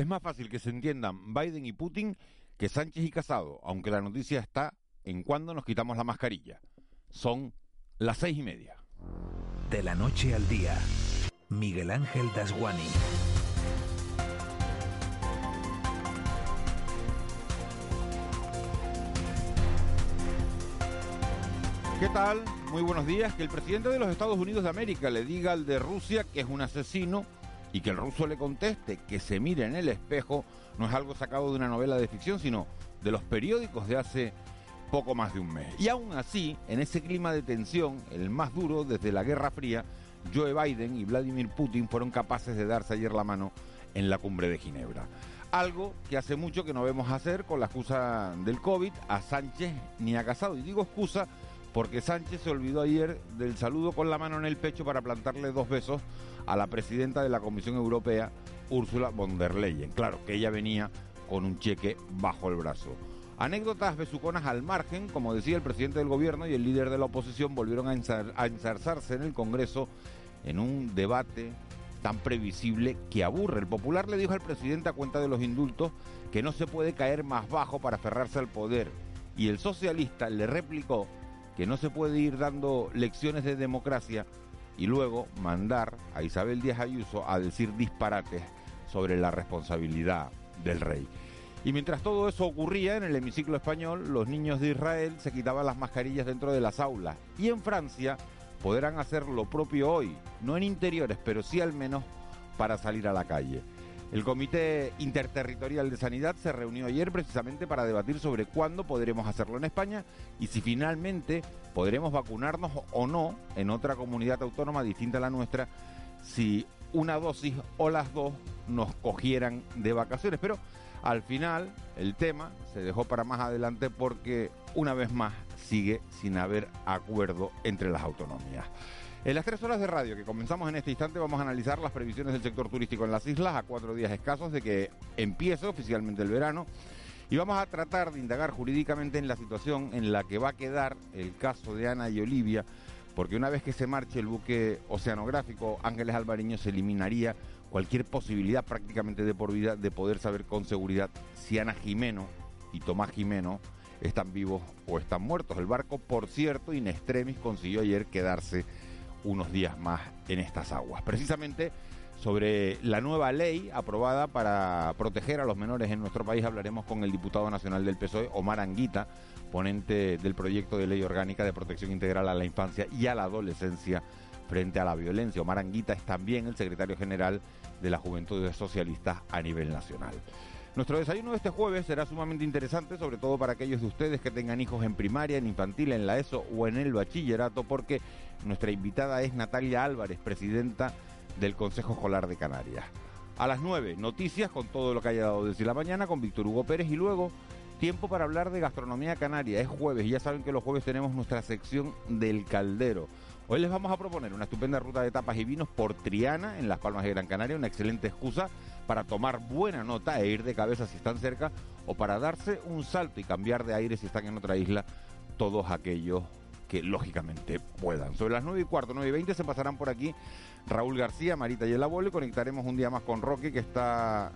Es más fácil que se entiendan Biden y Putin que Sánchez y Casado, aunque la noticia está en cuándo nos quitamos la mascarilla. Son las seis y media. De la noche al día, Miguel Ángel Dasguani. ¿Qué tal? Muy buenos días. Que el presidente de los Estados Unidos de América le diga al de Rusia que es un asesino y que el ruso le conteste que se mire en el espejo no es algo sacado de una novela de ficción, sino de los periódicos de hace poco más de un mes. Y aún así, en ese clima de tensión, el más duro desde la Guerra Fría, Joe Biden y Vladimir Putin fueron capaces de darse ayer la mano en la cumbre de Ginebra. Algo que hace mucho que no vemos hacer con la excusa del COVID a Sánchez ni a Casado. Y digo excusa porque Sánchez se olvidó ayer del saludo con la mano en el pecho para plantarle dos besos a la presidenta de la Comisión Europea, Ursula von der Leyen. Claro, que ella venía con un cheque bajo el brazo. Anécdotas besuconas al margen, como decía el presidente del gobierno y el líder de la oposición volvieron a, ensarzarse en el Congreso en un debate tan previsible que aburre. El popular le dijo al presidente a cuenta de los indultos que no se puede caer más bajo para aferrarse al poder. Y el socialista le replicó que no se puede ir dando lecciones de democracia y luego mandar a Isabel Díaz Ayuso a decir disparates sobre la responsabilidad del rey. Y mientras todo eso ocurría en el hemiciclo español, los niños de Israel se quitaban las mascarillas dentro de las aulas. Y en Francia podrán hacer lo propio hoy, no en interiores, pero sí al menos para salir a la calle. El Comité Interterritorial de Sanidad se reunió ayer precisamente para debatir sobre cuándo podremos hacerlo en España y si finalmente podremos vacunarnos o no en otra comunidad autónoma distinta a la nuestra si una dosis o las dos nos cogieran de vacaciones. Pero al final el tema se dejó para más adelante porque una vez más sigue sin haber acuerdo entre las autonomías. En las tres horas de radio que comenzamos en este instante vamos a analizar las previsiones del sector turístico en las islas a cuatro días escasos de que empiece oficialmente el verano y vamos a tratar de indagar jurídicamente en la situación en la que va a quedar el caso de Ana y Olivia, porque una vez que se marche el buque oceanográfico Ángeles Alvariño se eliminaría cualquier posibilidad prácticamente de por vida de poder saber con seguridad si Ana Jimeno y Tomás Jimeno están vivos o están muertos. El barco, por cierto, in extremis consiguió ayer quedarse unos días más en estas aguas. Precisamente sobre la nueva ley aprobada para proteger a los menores en nuestro país hablaremos con el diputado nacional del PSOE, Omar Anguita, ponente del proyecto de ley orgánica de protección integral a la infancia y a la adolescencia frente a la violencia. Omar Anguita es también el secretario general de la Juventud Socialistas a nivel nacional. Nuestro desayuno de este jueves será sumamente interesante, sobre todo para aquellos de ustedes que tengan hijos en primaria, en infantil, en la ESO o en el bachillerato, porque nuestra invitada es Natalia Álvarez, presidenta del Consejo Escolar de Canarias. A las 9, noticias con todo lo que haya dado desde la mañana con Víctor Hugo Pérez y luego tiempo para hablar de gastronomía canaria. Es jueves y ya saben que los jueves tenemos nuestra sección del caldero. Hoy les vamos a proponer una estupenda ruta de tapas y vinos por Triana, en Las Palmas de Gran Canaria, una excelente excusa para tomar buena nota e ir de cabeza si están cerca o para darse un salto y cambiar de aire si están en otra isla, todos aquellos que lógicamente puedan. Sobre las 9 y cuarto, 9 y 20 se pasarán por aquí Raúl García, Marita y el abuelo y conectaremos un día más con Roque que está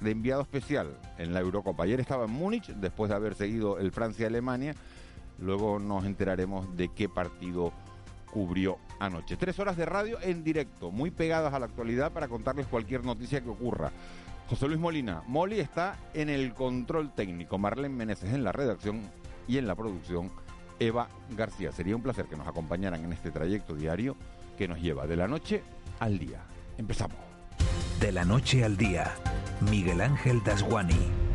de enviado especial en la Eurocopa. Ayer estaba en Múnich después de haber seguido el Francia-Alemania. Luego nos enteraremos de qué partido cubrió anoche. Tres horas de radio en directo, muy pegadas a la actualidad para contarles cualquier noticia que ocurra. José Luis Molina, Molly está en el control técnico, Marlene Meneses en la redacción y en la producción, Eva García. Sería un placer que nos acompañaran en este trayecto diario que nos lleva de la noche al día. Empezamos. De la noche al día, Miguel Ángel Dasguani.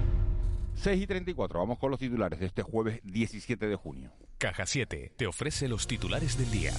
6 y 34, vamos con los titulares de este jueves 17 de junio. Caja 7 te ofrece los titulares del día.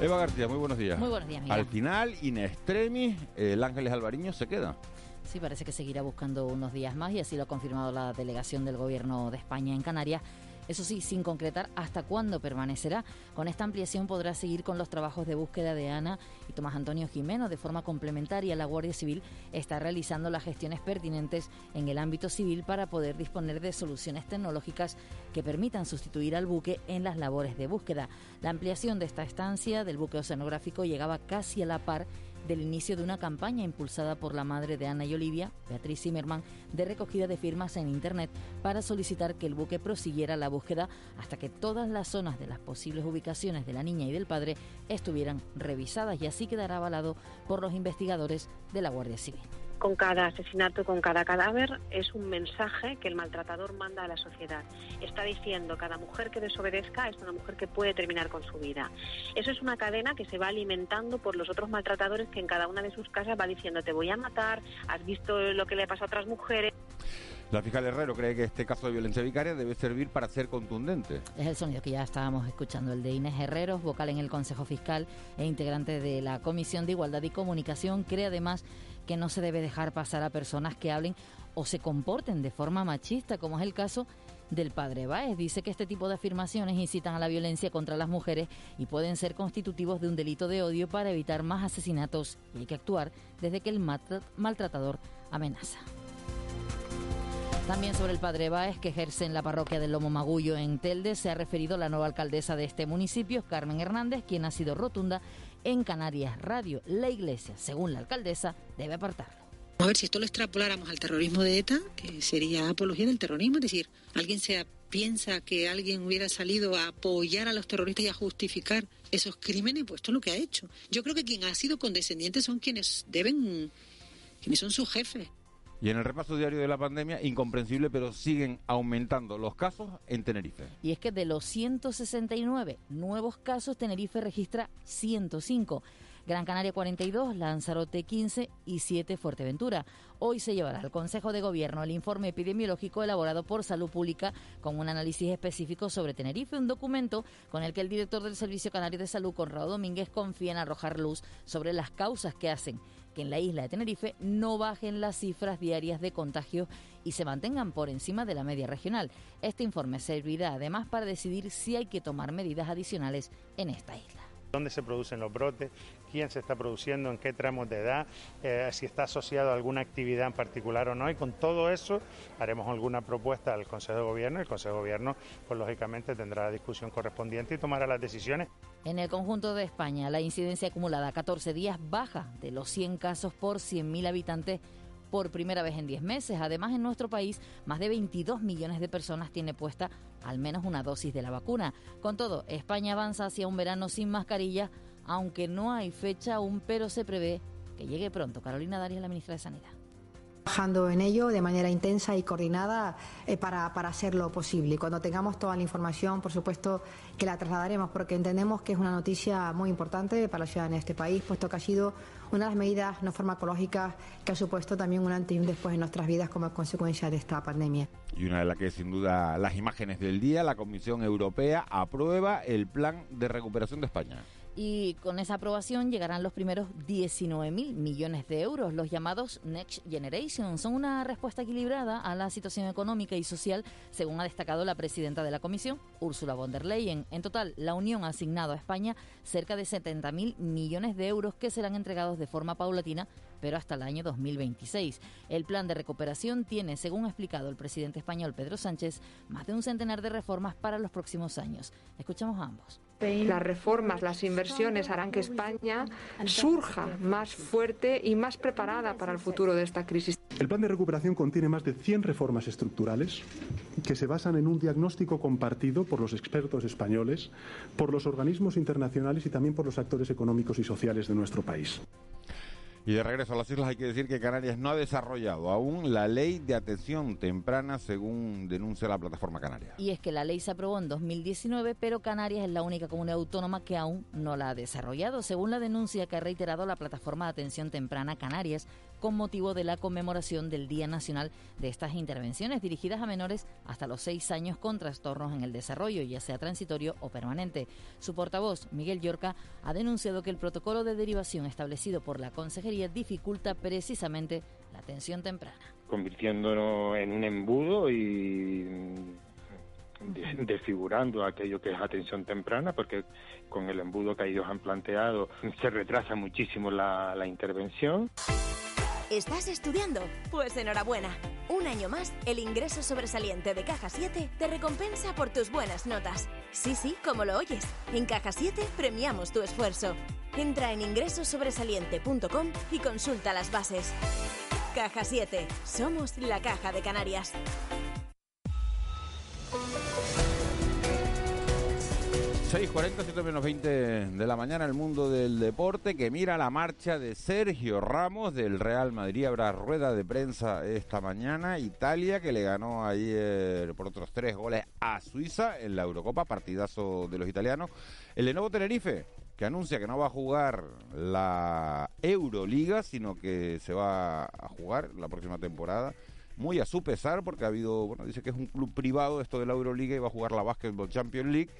Eva García, muy buenos días. Muy buenos días, Al final, in extremis, el Ángeles Alvariño se queda. Sí, parece que seguirá buscando unos días más y así lo ha confirmado la delegación del Gobierno de España en Canarias eso sí, sin concretar hasta cuándo permanecerá. Con esta ampliación podrá seguir con los trabajos de búsqueda de Ana y Tomás Antonio Jimeno. De forma complementaria, la Guardia Civil está realizando las gestiones pertinentes en el ámbito civil para poder disponer de soluciones tecnológicas que permitan sustituir al buque en las labores de búsqueda. La ampliación de esta estancia del buque oceanográfico llegaba casi a la par del inicio de una campaña impulsada por la madre de Ana y Olivia, Beatriz Zimmerman, de recogida de firmas en Internet para solicitar que el buque prosiguiera la búsqueda hasta que todas las zonas de las posibles ubicaciones de la niña y del padre estuvieran revisadas y así quedará avalado por los investigadores de la Guardia Civil con cada asesinato, con cada cadáver, es un mensaje que el maltratador manda a la sociedad. Está diciendo, cada mujer que desobedezca es una mujer que puede terminar con su vida. Eso es una cadena que se va alimentando por los otros maltratadores que en cada una de sus casas va diciendo, te voy a matar, has visto lo que le pasa a otras mujeres. La fiscal Herrero cree que este caso de violencia vicaria debe servir para ser contundente. Es el sonido que ya estábamos escuchando, el de Inés Herrero, vocal en el Consejo Fiscal e integrante de la Comisión de Igualdad y Comunicación. Cree además que no se debe dejar pasar a personas que hablen o se comporten de forma machista, como es el caso del padre Báez. Dice que este tipo de afirmaciones incitan a la violencia contra las mujeres y pueden ser constitutivos de un delito de odio para evitar más asesinatos y hay que actuar desde que el maltratador amenaza. También sobre el padre Báez, que ejerce en la parroquia del Lomo Magullo en Telde, se ha referido la nueva alcaldesa de este municipio, Carmen Hernández, quien ha sido rotunda en Canarias Radio. La Iglesia, según la alcaldesa, debe apartarlo. A ver, si esto lo extrapoláramos al terrorismo de ETA, que sería apología del terrorismo, es decir, alguien se piensa que alguien hubiera salido a apoyar a los terroristas y a justificar esos crímenes, pues esto es lo que ha hecho. Yo creo que quien ha sido condescendiente son quienes deben, quienes son sus jefes. Y en el repaso diario de la pandemia, incomprensible, pero siguen aumentando los casos en Tenerife. Y es que de los 169 nuevos casos, Tenerife registra 105. Gran Canaria 42, Lanzarote 15 y 7 Fuerteventura. Hoy se llevará al Consejo de Gobierno el informe epidemiológico elaborado por Salud Pública con un análisis específico sobre Tenerife, un documento con el que el director del Servicio Canario de Salud, Conrado Domínguez, confía en arrojar luz sobre las causas que hacen que en la isla de Tenerife no bajen las cifras diarias de contagios y se mantengan por encima de la media regional. Este informe servirá además para decidir si hay que tomar medidas adicionales en esta isla dónde se producen los brotes, quién se está produciendo, en qué tramos de edad, eh, si está asociado a alguna actividad en particular o no. Y con todo eso haremos alguna propuesta al Consejo de Gobierno. El Consejo de Gobierno, pues lógicamente, tendrá la discusión correspondiente y tomará las decisiones. En el conjunto de España, la incidencia acumulada a 14 días baja de los 100 casos por 100.000 habitantes por primera vez en 10 meses. Además, en nuestro país, más de 22 millones de personas tiene puesta al menos una dosis de la vacuna. Con todo, España avanza hacia un verano sin mascarilla, aunque no hay fecha aún, pero se prevé que llegue pronto. Carolina Darias, la ministra de Sanidad trabajando en ello de manera intensa y coordinada eh, para, para, hacerlo posible. Y cuando tengamos toda la información, por supuesto que la trasladaremos, porque entendemos que es una noticia muy importante para la ciudadanía de este país, puesto que ha sido una de las medidas no farmacológicas que ha supuesto también un antes y un después en nuestras vidas como consecuencia de esta pandemia. Y una de las que sin duda las imágenes del día, la Comisión Europea aprueba el plan de recuperación de España y con esa aprobación llegarán los primeros 19 mil millones de euros. Los llamados Next Generation son una respuesta equilibrada a la situación económica y social, según ha destacado la presidenta de la Comisión, Ursula von der Leyen. En total, la Unión ha asignado a España cerca de 70 mil millones de euros que serán entregados de forma paulatina pero hasta el año 2026. El plan de recuperación tiene, según ha explicado el presidente español Pedro Sánchez, más de un centenar de reformas para los próximos años. Escuchamos a ambos. Las reformas, las inversiones harán que España surja más fuerte y más preparada para el futuro de esta crisis. El plan de recuperación contiene más de 100 reformas estructurales que se basan en un diagnóstico compartido por los expertos españoles, por los organismos internacionales y también por los actores económicos y sociales de nuestro país. Y de regreso a las islas hay que decir que Canarias no ha desarrollado aún la ley de atención temprana según denuncia la plataforma canaria. Y es que la ley se aprobó en 2019, pero Canarias es la única comunidad autónoma que aún no la ha desarrollado, según la denuncia que ha reiterado la plataforma de atención temprana Canarias con motivo de la conmemoración del Día Nacional de estas intervenciones dirigidas a menores hasta los seis años con trastornos en el desarrollo, ya sea transitorio o permanente. Su portavoz, Miguel Yorca, ha denunciado que el protocolo de derivación establecido por la Consejería dificulta precisamente la atención temprana. Convirtiéndonos en un embudo y desfigurando aquello que es atención temprana, porque con el embudo que ellos han planteado se retrasa muchísimo la, la intervención. ¿Estás estudiando? Pues enhorabuena. Un año más, el ingreso sobresaliente de Caja 7 te recompensa por tus buenas notas. Sí, sí, como lo oyes. En Caja 7 premiamos tu esfuerzo. Entra en ingresosobresaliente.com y consulta las bases. Caja 7. Somos la Caja de Canarias. 6.40, 7 menos 20 de la mañana, el mundo del deporte que mira la marcha de Sergio Ramos del Real Madrid. Habrá rueda de prensa esta mañana. Italia que le ganó ayer por otros tres goles a Suiza en la Eurocopa, partidazo de los italianos. El Lenovo Tenerife que anuncia que no va a jugar la Euroliga, sino que se va a jugar la próxima temporada muy a su pesar, porque ha habido, bueno, dice que es un club privado esto de la Euroliga y va a jugar la Basketball Champions League.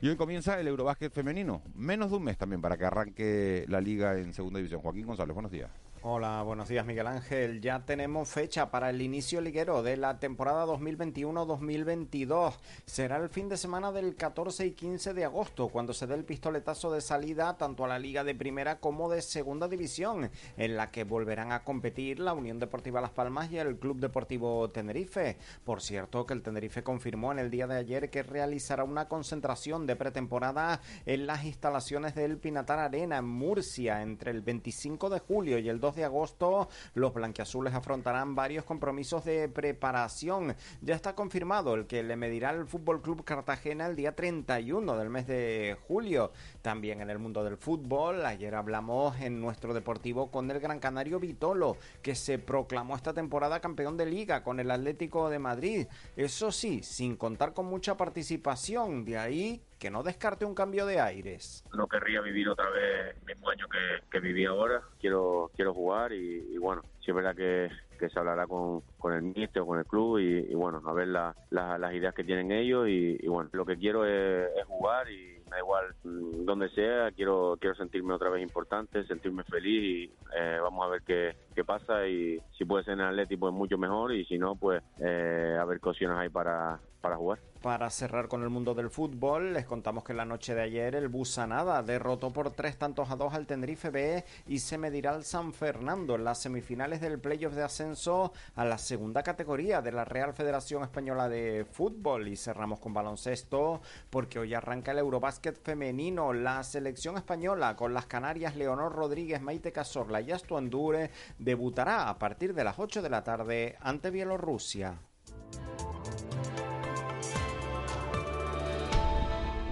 Y hoy comienza el Eurobásquet femenino. Menos de un mes también para que arranque la liga en segunda división. Joaquín González, buenos días. Hola, buenos días Miguel Ángel. Ya tenemos fecha para el inicio liguero de la temporada 2021-2022. Será el fin de semana del 14 y 15 de agosto, cuando se dé el pistoletazo de salida tanto a la liga de primera como de segunda división, en la que volverán a competir la Unión Deportiva Las Palmas y el Club Deportivo Tenerife. Por cierto, que el Tenerife confirmó en el día de ayer que realizará una concentración de pretemporada en las instalaciones del Pinatar Arena en Murcia entre el 25 de julio y el 2 de agosto, los blanquiazules afrontarán varios compromisos de preparación. Ya está confirmado el que le medirá el Fútbol Club Cartagena el día 31 del mes de julio. También en el mundo del fútbol, ayer hablamos en nuestro deportivo con el Gran Canario Vitolo, que se proclamó esta temporada campeón de liga con el Atlético de Madrid. Eso sí, sin contar con mucha participación. De ahí que no descarte un cambio de aires. No querría vivir otra vez el mismo año que, que viví ahora. Quiero quiero jugar y, bueno, sí es verdad que, que se hablará con, con el míster o con el club y, bueno, a ver las ideas que tienen ellos y, bueno, lo que quiero es, jugar y da igual donde sea, quiero quiero sentirme otra vez importante, sentirme feliz y eh, vamos a ver qué, qué pasa y si puede ser en el Atlético pues mucho mejor y si no pues eh, a ver qué opciones hay para, para jugar. Para cerrar con el mundo del fútbol, les contamos que la noche de ayer el Busanada derrotó por tres tantos a dos al Tenerife B y se medirá al San Fernando en las semifinales del playoff de ascenso a la segunda categoría de la Real Federación Española de Fútbol. Y cerramos con baloncesto porque hoy arranca el Eurobásquet femenino. La selección española con las Canarias Leonor Rodríguez, Maite Casorla y Astu Andure debutará a partir de las 8 de la tarde ante Bielorrusia.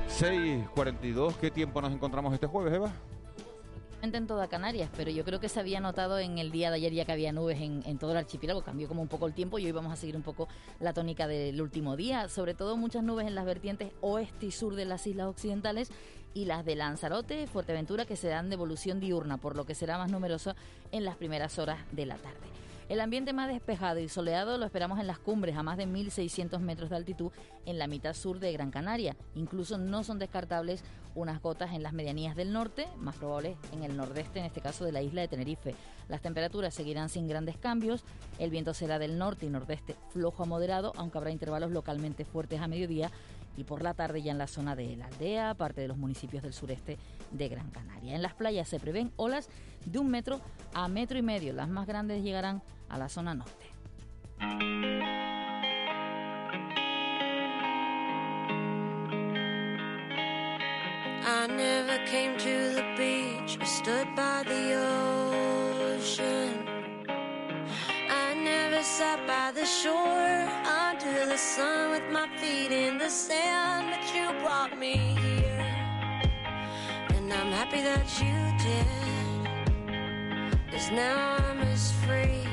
6.42, ¿qué tiempo nos encontramos este jueves, Eva? en toda Canarias, pero yo creo que se había notado en el día de ayer ya que había nubes en, en, todo el archipiélago, cambió como un poco el tiempo y hoy vamos a seguir un poco la tónica del último día, sobre todo muchas nubes en las vertientes oeste y sur de las islas occidentales y las de Lanzarote, Fuerteventura, que se dan de evolución diurna, por lo que será más numeroso en las primeras horas de la tarde. El ambiente más despejado y soleado lo esperamos en las cumbres a más de 1.600 metros de altitud en la mitad sur de Gran Canaria. Incluso no son descartables unas gotas en las medianías del norte, más probables en el nordeste, en este caso de la isla de Tenerife. Las temperaturas seguirán sin grandes cambios, el viento será del norte y nordeste flojo a moderado, aunque habrá intervalos localmente fuertes a mediodía y por la tarde ya en la zona de la aldea, parte de los municipios del sureste de Gran Canaria. En las playas se prevén olas de un metro a metro y medio. Las más grandes llegarán a la zona norte. I never came to the beach stood by the ocean. I never sat by the shore under the sun with my feet in the sand, but you brought me here. And I'm happy that you did. Cause now I'm as free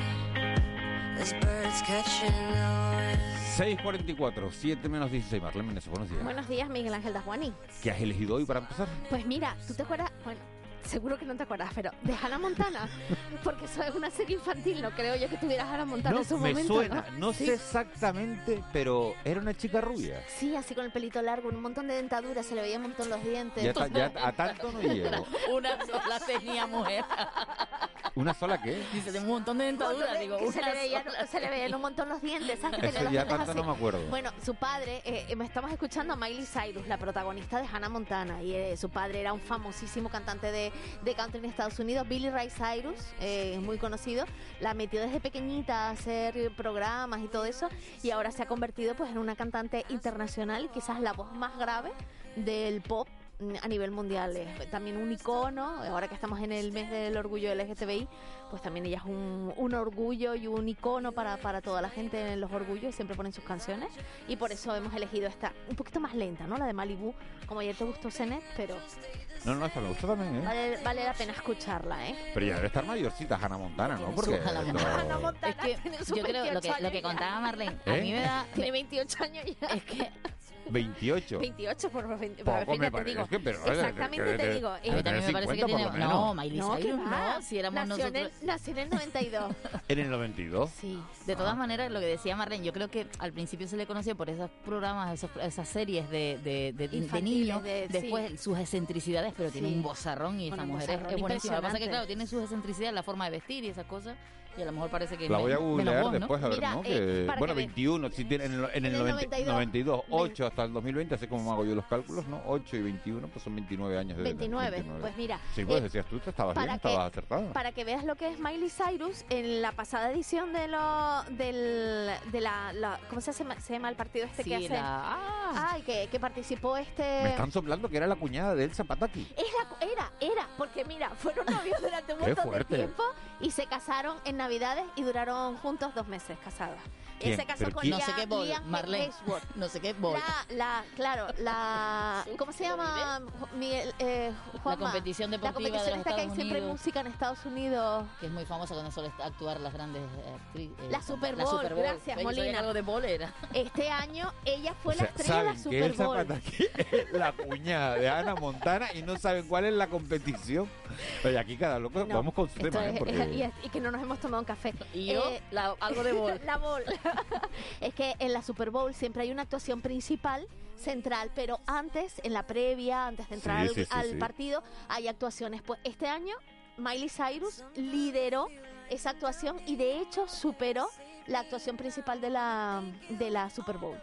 as birds catching the wind. 6.44, 7 menos 16, Marlene Menezes, buenos días. Buenos días, Miguel Ángel Dajuani. ¿Qué has elegido hoy para empezar? Pues mira, ¿tú te acuerdas? Bueno, seguro que no te acuerdas, pero de Hannah Montana, porque eso es una serie infantil, no creo yo que tuviera Hannah Montana en su me momento. Suena, no, sé exactamente, pero era una chica rubia. Sí, así con el pelito largo, un montón de dentaduras, se le veía un montón los dientes. Ya, ya a tanto no llego. una sola tenía mujer. ¿Una sola qué? Dice, de un montón de dentaduras, digo, una se, le veían, se le veían un montón los dientes, ¿sabes? Que Eso ya tanto no me acuerdo. Bueno, su padre, eh, me estamos escuchando a Miley Cyrus, la protagonista de Hannah Montana, y eh, su padre era un famosísimo cantante de, de country en Estados Unidos, Billy Ray Cyrus, eh, es muy conocido, la metió desde pequeñita a hacer programas y todo eso, y ahora se ha convertido pues en una cantante internacional, quizás la voz más grave del pop a nivel mundial. Es también un icono, ahora que estamos en el mes del orgullo LGTBI, pues también ella es un, un orgullo y un icono para, para toda la gente en los orgullos, siempre ponen sus canciones y por eso hemos elegido esta un poquito más lenta, ¿no? La de Malibu, como ayer te gustó Zenet, pero No, no, esta me gusta también, ¿eh? vale, vale la pena escucharla, ¿eh? Pero ya debe estar mayorcita Hannah Montana, ¿no? Porque Hannah esto- Montana. Es que yo creo lo que, lo que contaba Marlene, a ¿Eh? mí me da... Tiene 28 años ya. Es que 28. 28 por 20, Poco fíjate, me te parece digo. que, pero, Exactamente que- te que- digo. que eh, debe tener 50 por lo menos. No, Miley No, ¿qué Cyrus no, si éramos nació en nosotros... el- nació en el 92. En el 92. Sí, de todas maneras, lo que decía Marlene, yo creo que al principio se le conoció por esos programas, esos- esas series de, de, de, de niños, de- después sí. sus excentricidades, pero tiene Sí. un bozarrón y Bueno, esa mujer es, es buenísima. Lo que pasa es que, impresionante. claro, tiene sus excentricidades, la forma de vestir y esas cosas, y a lo mejor parece que La me- voy a googlear vos, ¿no? después a ver, Mira, ¿no? eh, Que- bueno, que ve- 21, si tiene en el, en el En el 90 92. 92, 8 hasta el 2020, así como hago yo los cálculos, ¿no? 8 y 21, pues son 29 años de 29, pues mira. Sí, pues eh, decías tú, te estabas bien, que- estabas acertada. Para que veas lo que es Miley Cyrus, en la pasada edición de lo del de la, la- ¿cómo se llama, se llama el partido este Sí, que hace? la- ah. Ay, que, que participó este Me están soplando que era la cuñada de Elsa Pataki. Era, era, era, porque mira, fueron novios durante un Qué montón fuerte. de tiempo y se casaron en Navidades y duraron juntos dos meses casados. Él ¿Quién? se casó ¿Pero con? No sé qué bol, Liam Marlene. Hemsworth. No sé qué bol. La, la, claro, la, ¿cómo se llama? Miguel, eh, La Juanma? competición La deportiva competición de los esta que hay Estados siempre Unidos. música en Estados Unidos. Que es muy famosa cuando suele actuar las grandes eh, actrices. La Super Bowl, gracias, Oye, yo sabía que Molina. algo de bol era. Este año ella fue O sea, la estrella de la Super Bowl. Pataki es la cuñada de Ana Montana y no saben cuál es la competición. Oye, aquí cada loco, No, vamos con su tema, ¿eh? es- Porque... y, es- y que no nos hemos tomado un café. Y yo, Eh, la- algo de bol. la bol. es que en la Super Bowl siempre hay una actuación principal central, pero antes, en la previa, antes de entrar Sí, al, sí, sí, al sí. partido, hay actuaciones. Pues este año Miley Cyrus lideró esa actuación y de hecho superó la actuación principal de la, de la Super Bowl.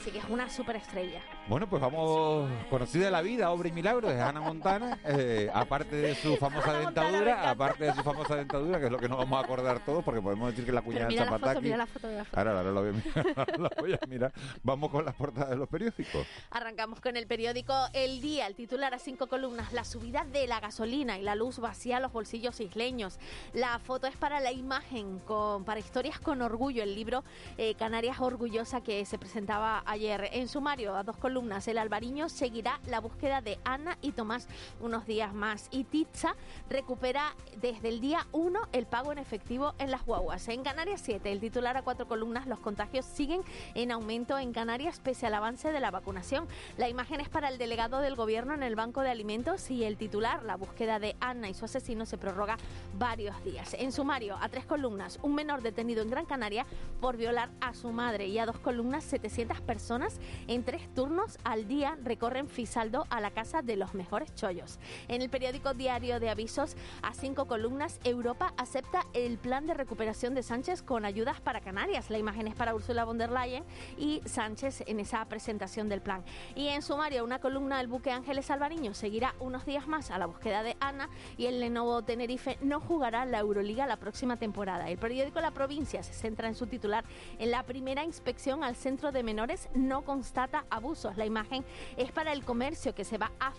Así que es una superestrella. Bueno, pues vamos, conocida la vida, obra y milagro de Hannah Montana, eh, aparte de su famosa dentadura, aparte de su famosa dentadura, que es lo que nos vamos a acordar todos, porque podemos decir que la cuñada de mira la foto, Zapataki... mira la foto, mira la foto. Ahora, ahora la voy a mirar, ahora la voy a mirar. Vamos con las portadas de los periódicos. Arrancamos con el periódico El Día, el titular a cinco columnas, la subida de la gasolina y la luz vacía los bolsillos isleños. La foto es para la imagen, con, para historias con orgullo, el libro eh, Canarias Orgullosa que se presentaba ayer. En sumario, a dos columnas, el albariño seguirá la búsqueda de Ana y Tomás unos días más. Y Titza recupera desde el día 1 el pago en efectivo en las guaguas. En Canarias 7, el titular a cuatro columnas, los contagios siguen en aumento en Canarias pese al avance de la vacunación. La imagen es para el delegado del gobierno en el Banco de Alimentos y el titular, la búsqueda de Ana y su asesino se prorroga varios días. En sumario, a tres columnas, un menor detenido en Gran Canaria por violar a su madre y a dos columnas, 700 personas en tres turnos al día recorren Fisaldo a la casa de los mejores chollos. En el periódico Diario de Avisos, a cinco columnas, Europa acepta el plan de recuperación de Sánchez con ayudas para Canarias. La imagen es para Ursula von der Leyen y Sánchez en esa presentación del plan. Y en sumario, una columna, el buque Ángeles Alvariño seguirá unos días más a la búsqueda de Ana y el Lenovo Tenerife no jugará la Euroliga la próxima temporada. El periódico La Provincia se centra en su titular en la primera inspección al centro de menores no constata abusos. La imagen es para el comercio que se va a,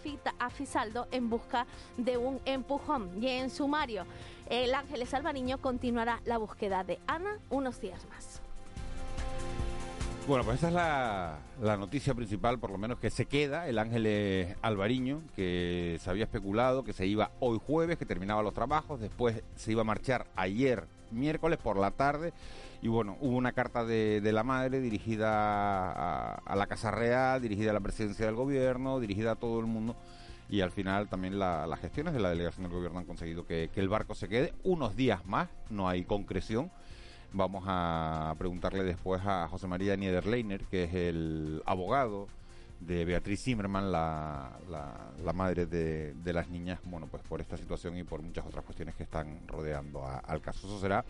Fisaldo en busca de un empujón. Y en sumario, el Ángeles Alvariño continuará la búsqueda de Ana unos días más. Bueno, pues esa es la, la noticia principal, por lo menos que se queda, el Ángeles Alvariño, que se había especulado que se iba hoy jueves, que terminaba los trabajos, después se iba a marchar ayer miércoles por la tarde, y bueno, hubo una carta de, de la madre dirigida a, a la Casa Real, dirigida a la presidencia del gobierno, dirigida a todo el mundo, y al final también la- las gestiones de la delegación del gobierno han conseguido que, que el barco se quede. Unos días más, no hay concreción. Vamos a preguntarle después a José María Niederleiner, que es el abogado de Beatriz Zimmerman, la, la- la madre de, de las niñas, bueno, pues por esta situación y por muchas otras cuestiones que están rodeando a- al caso. Eso será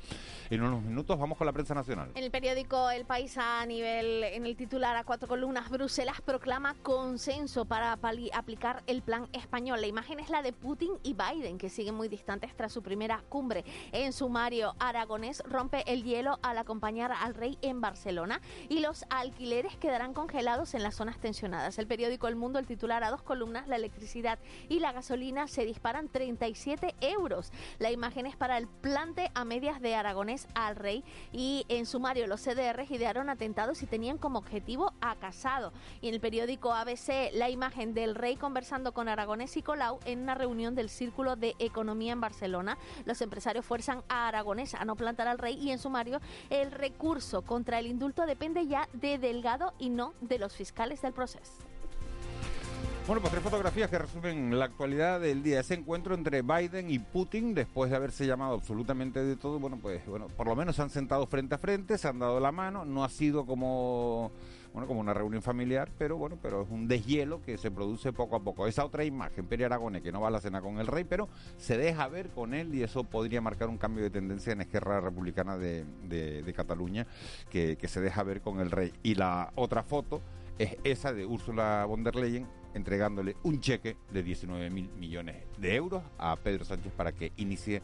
en unos minutos. Vamos con la prensa nacional. En el periódico El País a nivel, en el titular a cuatro columnas, Bruselas proclama consenso para aplicar el plan español. La imagen es la de Putin y Biden, que siguen muy distantes tras su primera cumbre. En sumario, Aragonés rompe el hielo al acompañar al rey en Barcelona y los alquileres quedarán congelados en las zonas tensionadas. Jornadas. El periódico El Mundo, el titular a dos columnas, la electricidad y la gasolina se disparan 37 euros. La imagen es para el plante a medias de Aragonés al Rey y en sumario los CDR idearon atentados y tenían como objetivo a Casado. Y en el periódico ABC la imagen del Rey conversando con Aragonés y Colau en una reunión del Círculo de Economía en Barcelona. Los empresarios fuerzan a Aragonés a no plantar al Rey y en sumario el recurso contra el indulto depende ya de Delgado y no de los fiscales del proceso. Bueno, pues tres fotografías que resumen la actualidad del día. Ese encuentro entre Biden y Putin, después de haberse llamado absolutamente de todo, bueno, pues bueno, por lo menos se han sentado frente a frente, se han dado la mano, no ha sido como bueno, como una reunión familiar, pero bueno, pero es un deshielo que se produce poco a poco. Esa otra imagen, Peri Aragones, que no va a la cena con el rey, pero se deja ver con él y eso podría marcar un cambio de tendencia en Esquerra Republicana de, Cataluña, que, que se deja ver con el rey. Y la otra foto es esa de Ursula von der Leyen entregándole un cheque de 19 mil millones de euros a Pedro Sánchez para que inicie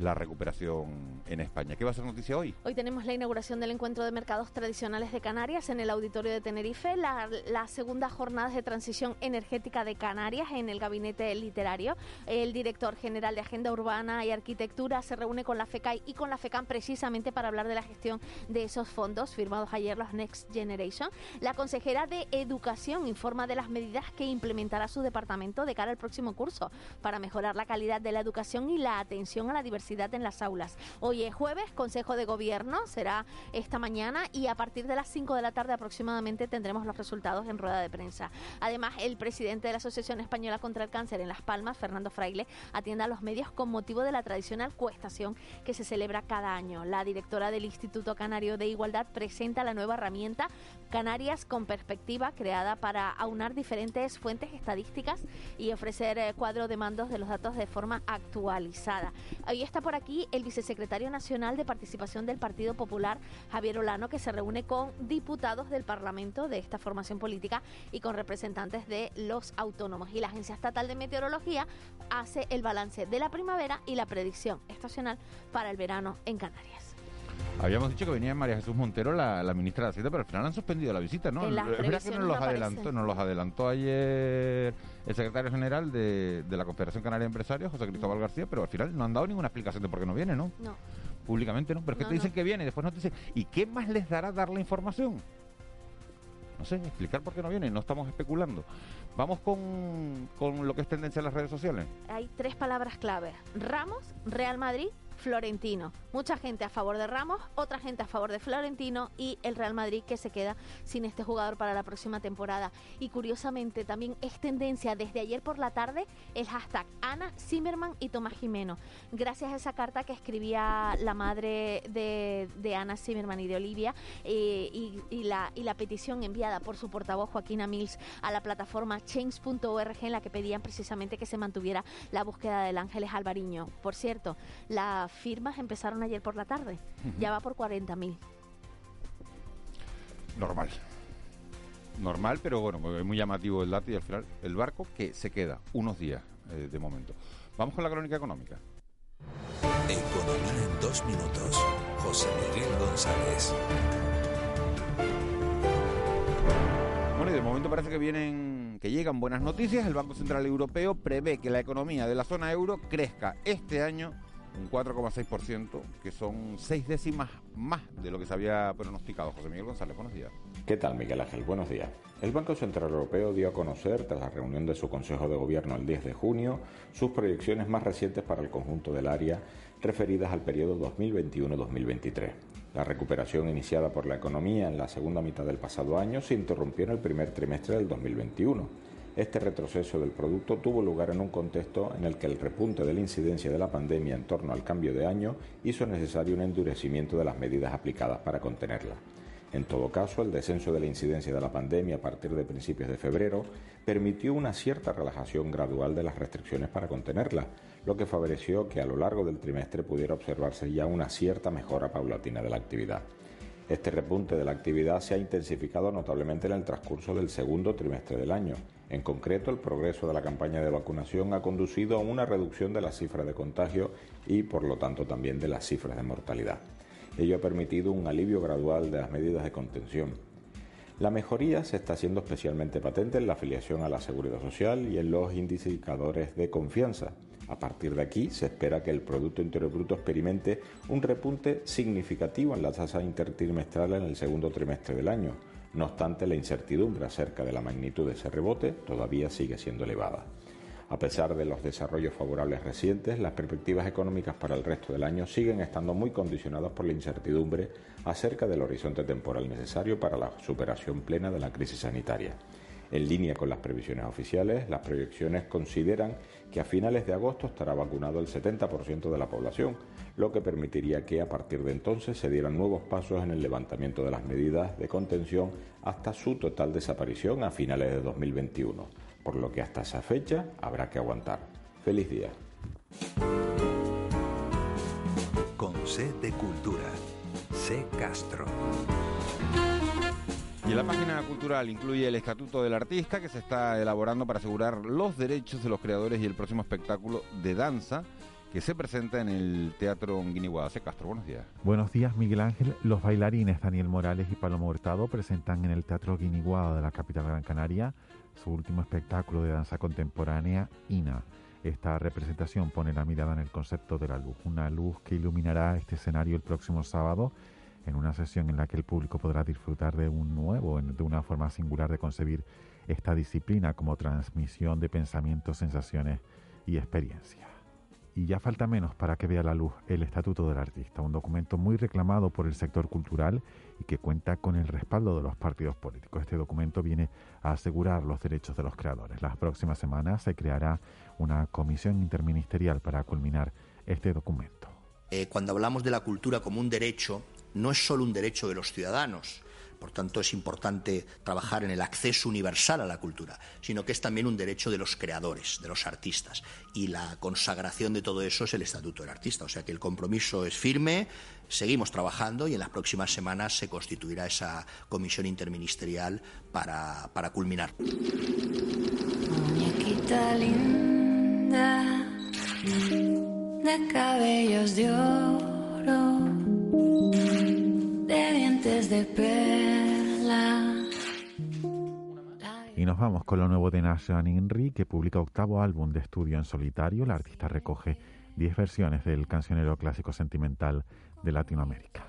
la recuperación en España. ¿Qué va a ser noticia hoy? Hoy tenemos la inauguración del encuentro de mercados tradicionales de Canarias en el auditorio de Tenerife, la, segunda jornada de transición energética de Canarias en el gabinete literario. El director general de Agenda Urbana y Arquitectura se reúne con la FECAI y con la FECAM precisamente para hablar de la gestión de esos fondos firmados ayer los Next Generation. La consejera de Educación informa de las medidas que implementará su departamento de cara al próximo curso para mejorar la calidad de la educación y la atención a la diversidad en las aulas. Hoy es jueves, Consejo de Gobierno será esta mañana y a partir de las 5 de la tarde aproximadamente tendremos los resultados en rueda de prensa. Además, el presidente de la Asociación Española contra el Cáncer en Las Palmas, Fernando Fraile, atiende a los medios con motivo de la tradicional cuestación que se celebra cada año. La directora del Instituto Canario de Igualdad presenta la nueva herramienta Canarias con perspectiva, creada para aunar diferentes fuentes estadísticas y ofrecer eh, cuadro de mandos de los datos de forma actualizada. Ahí está por aquí el vicesecretario nacional de participación del Partido Popular, Javier Olano, que se reúne con diputados del Parlamento de esta formación política y con representantes de los autónomos. Y la Agencia Estatal de Meteorología hace el balance de la primavera y la predicción estacional para el verano en Canarias. Habíamos dicho que venía María Jesús Montero, la, ministra de Hacienda, pero al final han suspendido la visita, ¿no? Es verdad que nos los, adelantó, nos los adelantó ayer el secretario general de, la Confederación Canaria de Empresarios, José Cristóbal mm. García, pero al final no han dado ninguna explicación de por qué no viene, ¿no? No. Públicamente no, pero es que te dicen que viene y después no te dicen. ¿Y qué más les dará dar la información? No sé, explicar por qué no viene, no estamos especulando. Vamos con, con lo que es tendencia en las redes sociales. Hay tres palabras clave. Ramos, Real Madrid Florentino. Mucha gente a favor de Ramos, otra gente a favor de Florentino y el Real Madrid que se queda sin este jugador para la próxima temporada. Y curiosamente también es tendencia desde ayer por la tarde el hashtag Ana Zimmerman y Tomás Jimeno. Gracias a esa carta que escribía la madre de, Ana Zimmerman y de Olivia eh, y, la, y la petición enviada por su portavoz Joaquina Mills a la plataforma change.org en la que pedían precisamente que se mantuviera la búsqueda del Ángeles Alvariño. Por cierto, la firmas empezaron ayer por la tarde. Ya va por 40.000. Normal. Normal, pero bueno, es muy llamativo el dato y al final el barco que se queda unos días eh, de momento. Vamos con la crónica económica. Economía en dos minutos. José Miguel González. Bueno, y de momento parece que vienen, que llegan buenas noticias. El Banco Central Europeo prevé que la economía de la zona euro crezca este año un 4,6%, que son seis décimas más de lo que se había pronosticado. José Miguel González, buenos días. ¿Qué tal, Miguel Ángel? Buenos días. El Banco Central Europeo dio a conocer, tras la reunión de su Consejo de Gobierno el 10 de junio, sus proyecciones más recientes para el conjunto del área referidas al periodo 2021-2023. La recuperación iniciada por la economía en la segunda mitad del pasado año se interrumpió en el primer trimestre del 2021 este retroceso del producto tuvo lugar en un contexto en el que el repunte de la incidencia de la pandemia en torno al cambio de año hizo necesario un endurecimiento de las medidas aplicadas para contenerla. En todo caso, el descenso de la incidencia de la pandemia a partir de principios de febrero permitió una cierta relajación gradual de las restricciones para contenerla, lo que favoreció que a lo largo del trimestre pudiera observarse ya una cierta mejora paulatina de la actividad. Este repunte de la actividad se ha intensificado notablemente en el transcurso del segundo trimestre del año. En concreto, el progreso de la campaña de vacunación ha conducido a una reducción de las cifras de contagio y, por lo tanto, también de las cifras de mortalidad. Ello ha permitido un alivio gradual de las medidas de contención. La mejoría se está haciendo especialmente patente en la afiliación a la seguridad social y en los indicadores de confianza. A partir de aquí se espera que el Producto Interior Bruto experimente un repunte significativo en la tasa intertrimestral en el segundo trimestre del año. No obstante, la incertidumbre acerca de la magnitud de ese rebote todavía sigue siendo elevada. A pesar de los desarrollos favorables recientes, las perspectivas económicas para el resto del año siguen estando muy condicionadas por la incertidumbre acerca del horizonte temporal necesario para la superación plena de la crisis sanitaria. En línea con las previsiones oficiales, las proyecciones consideran que a finales de agosto estará vacunado el 70% de la población, lo que permitiría que a partir de entonces se dieran nuevos pasos en el levantamiento de las medidas de contención hasta su total desaparición a finales de 2021 por lo que hasta esa fecha habrá que aguantar. Feliz día. Con C de Cultura, C Castro. Y la página cultural incluye el Estatuto del Artista que se está elaborando para asegurar los derechos de los creadores y el próximo espectáculo de danza que se presenta en el Teatro Guiniguada. C. Castro, buenos días. Buenos días, Miguel Ángel. Los bailarines Daniel Morales y Paloma Hurtado presentan en el Teatro Guiniguada de la capital Gran Canaria su último espectáculo de danza contemporánea, Ina. Esta representación pone la mirada en el concepto de la luz, una luz que iluminará este escenario el próximo sábado en una sesión en la que el público podrá disfrutar de un nuevo, de una forma singular de concebir esta disciplina como transmisión de pensamientos, sensaciones y experiencias. Y ya falta menos para que vea la luz el Estatuto del Artista, un documento muy reclamado por el sector cultural y que cuenta con el respaldo de los partidos políticos. Este documento viene a asegurar los derechos de los creadores. Las próximas semanas se creará una comisión interministerial para culminar este documento. Eh, cuando hablamos de la cultura como un derecho, no es solo un derecho de los ciudadanos, por tanto es importante trabajar en el acceso universal a la cultura, sino que es también un derecho de los creadores, de los artistas. Y la consagración de todo eso es el Estatuto del Artista. O sea que el compromiso es firme, seguimos trabajando y en las próximas semanas se constituirá esa comisión interministerial para, para culminar. Muñequita linda de cabellos de oro, de perla. Y nos vamos con lo nuevo de National Inri, que publica octavo álbum de estudio en solitario. La artista recoge 10 versiones del cancionero clásico sentimental de Latinoamérica.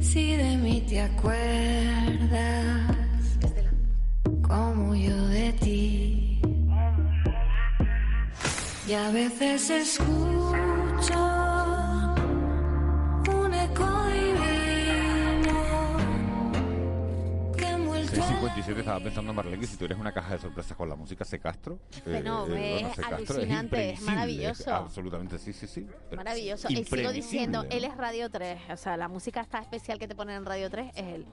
Si de mí te acuerdas, como yo de ti. Y a veces escucho 57 estaba pensando, Marlene, que si tú eres una caja de sorpresas con la música C. Castro. Bueno, es C. Castro alucinante, es imprevisible, maravilloso. absolutamente, sí, sí, sí. Maravilloso. Y sigo diciendo, ¿no? él es Radio 3. O sea, la música está especial que te ponen en Radio 3 es él.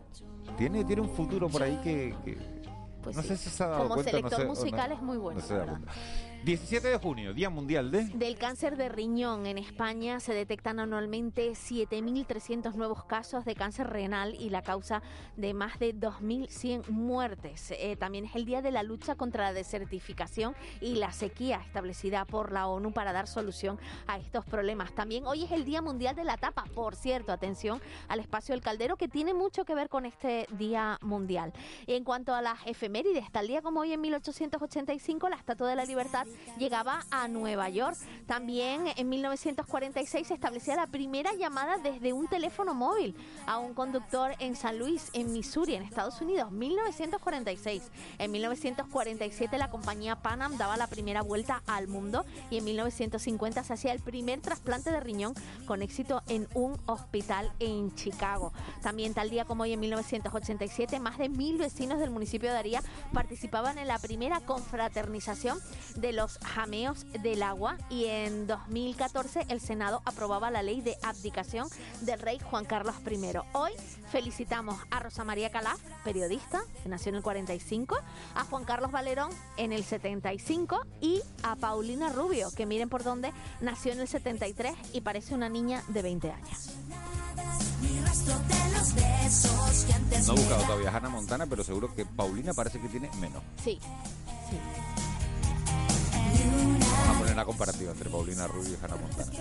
Tiene, tiene un futuro por ahí que... que Pues no sí. sé si se ha dado Como cuenta. no selector sé, o no- musical es muy bueno, no se da. 17 de junio, Día Mundial de... Del cáncer de riñón en España se detectan anualmente 7.300 nuevos casos de cáncer renal y la causa de más de 2.100 muertes. Eh, también es el día de la lucha contra la desertificación y la sequía establecida por la ONU para dar solución a estos problemas. También hoy es el Día Mundial de la Tapa. Por cierto, atención al espacio del caldero que tiene mucho que ver con este Día Mundial. En cuanto a las efemérides, tal día como hoy en 1885 la Estatua de la Libertad llegaba a Nueva York. También en 1946 se establecía la primera llamada desde un teléfono móvil a un conductor en San Luis, en Missouri, en Estados Unidos. 1946. En 1947 la compañía Pan Am daba la primera vuelta al mundo y en 1950 se hacía el primer trasplante de riñón con éxito en un hospital en Chicago. También tal día como hoy en 1987 más de mil vecinos del municipio de Aría participaban en la primera confraternización de los jameos del agua y en 2014 el Senado aprobaba la ley de abdicación del rey Juan Carlos I. Hoy felicitamos a Rosa María Calaf, periodista, que nació en el 45, a Juan Carlos Valerón en el 75 y a Paulina Rubio, que miren por dónde nació en el 73 y parece una niña de 20 años. los No he buscado da- todavía a Hannah Montana, pero seguro que Paulina parece que tiene menos. Sí. Vamos a poner una comparativa entre Paulina Rubio y Hannah Montana.